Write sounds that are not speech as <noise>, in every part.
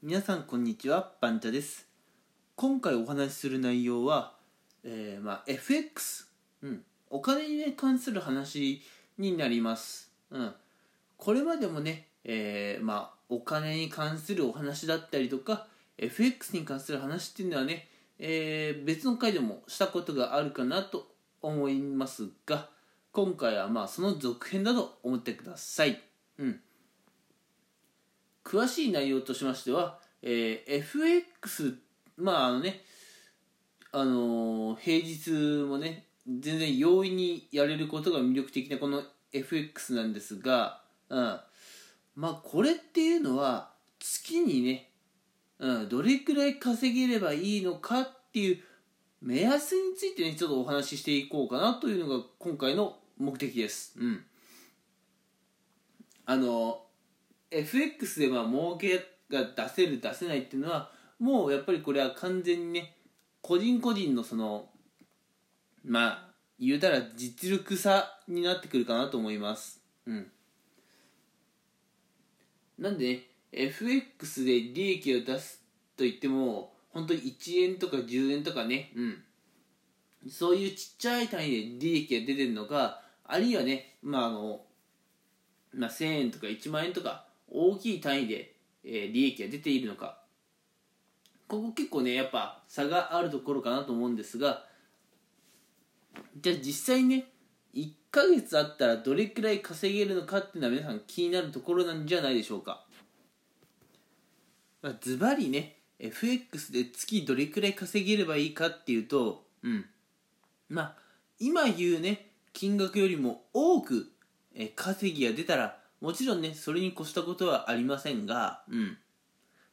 皆さんこんにちはバンチャです。今回お話しする内容は、えーまあ、FX、うん、お金に、関する話になります、うん、これまでもね、えーまあ、お金に関するお話だったりとか FX に関する話っていうのはね、えー、別の回でもしたことがあるかなと思いますが今回はまあその続編だと思ってください、うん。詳しい内容としましては、えー、FX まああのねあのー、平日もね全然容易にやれることが魅力的なこの FX なんですが、うん、まあこれっていうのは月にね、うん、どれくらい稼げればいいのかっていう目安についてねちょっとお話ししていこうかなというのが今回の目的です。うん、あの FX でまあ儲けが出せる出せないっていうのはもうやっぱりこれは完全にね個人個人のそのまあ言うたら実力差になってくるかなと思います。うん。なんで、ね、FX で利益を出すと言っても本当に1円とか10円とかねうん。そういうちっちゃい単位で利益が出てるのかあるいはねまああのまあ、1000円とか1万円とか大きい単位で、え、利益が出ているのか。ここ結構ねやっぱ差があるところかなと思うんですがじゃあ実際ね1ヶ月あったらどれくらい稼げるのかっていうのは皆さん気になるところなんじゃないでしょうか。ズバリね FX で月どれくらい稼げればいいかっていうとうん。まあ今言うね金額よりも多く稼ぎが出たらもちろんねそれに越したことはありませんがうん。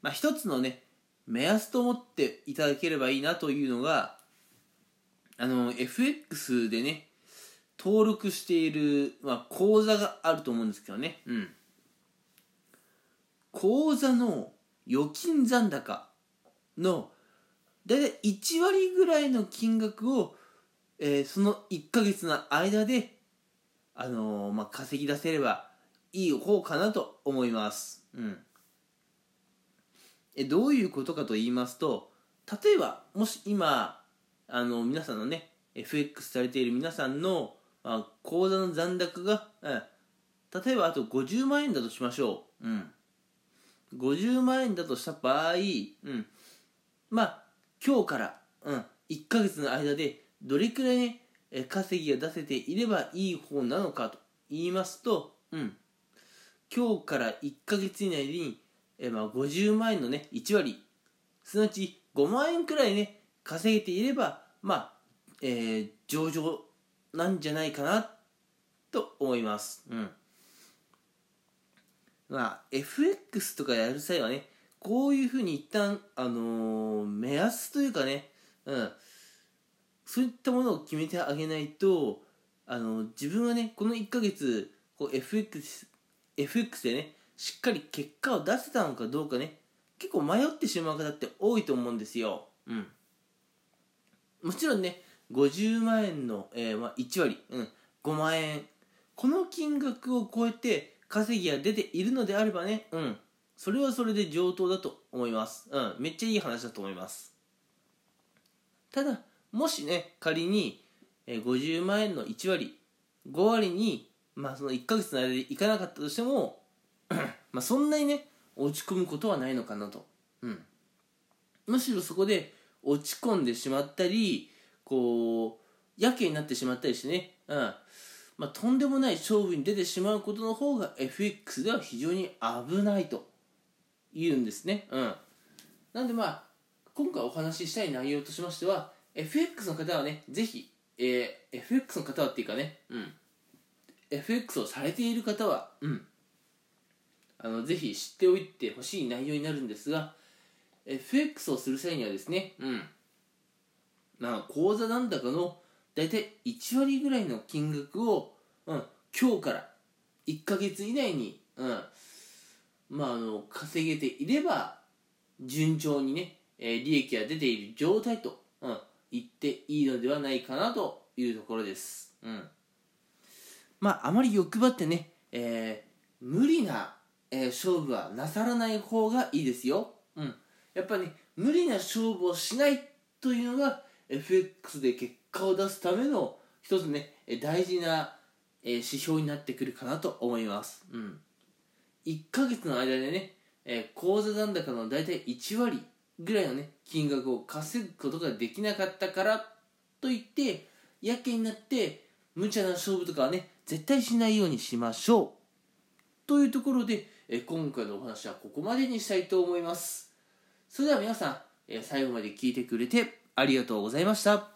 まあ一つのね目安と思っていただければいいなというのがあの FX でね登録している、まあ、口座があると思うんですけどね。うん。口座の預金残高のだいたい1割ぐらいの金額を、えー、その1ヶ月の間で、あのー、まあ、稼ぎ出せればいい方かなと思います。うん、えどういうことかと言いますと例えばもし今あの皆さんのね FX されている皆さんの、まあ、口座の残高が、うん、例えばあと50万円だとしましょう、うん、50万円だとした場合、うん、まあ今日から、うん、1ヶ月の間でどれくらいね稼ぎが出せていればいい方なのかと言いますと、うん、今日から1ヶ月以内に、えまあ、50万円のね1割すなわち5万円くらいね稼げていればまあ、えー、上々なんじゃないかなと思います。うん。まあ FX とかやる際はねこういうふうに一旦あのー、目安というかねうん。そういったものを決めてあげないとあの自分はねこの1ヶ月こう FX, FX でねしっかり結果を出せたのかどうかね結構迷ってしまう方って多いと思うんですよ。うん。もちろんね50万円の、えー、まあ、1割、うん、5万円この金額を超えて稼ぎが出ているのであればねうんそれはそれで上等だと思います。うんめっちゃいい話だと思います。ただもしね仮に、えー、50万円の1割5割にまあその1ヶ月の間で行かなかったとしても <clears throat> まあそんなにね落ち込むことはないのかなと、うん、むしろそこで落ち込んでしまったりこうやけになってしまったりしてね、うん。まあ、とんでもない勝負に出てしまうことの方が FX では非常に危ないと言うんですね、うん、なんでまあ今回お話ししたい内容としましては FX の方はねぜひ、えー、FX の方はっていうかね、うん。FX をされている方は、うん、あのぜひ知っておいてほしい内容になるんですが FX をする際にはですね、うん、まあ口座残高の大体1割ぐらいの金額を、うん、今日から1ヶ月以内に、うん。まあ、あの稼げていれば順調にね、えー、利益が出ている状態と、うん、言っていいのではないかなというところです。うん。まあ、あまり欲張ってね、えー、無理な、えー、勝負はなさらない方がいいですよ。うん、やっぱね無理な勝負をしないというのが FX で結果を出すための一つね大事なえ指標になってくるかなと思います、うん、1ヶ月の間でねえ口座残高の大体1割ぐらいのね金額を稼ぐことができなかったからといってやけになって無茶な勝負とかはね絶対しないようにしましょう。というところで今回のお話はここまでにしたいと思います。それでは皆さん最後まで聞いてくれてありがとうございました。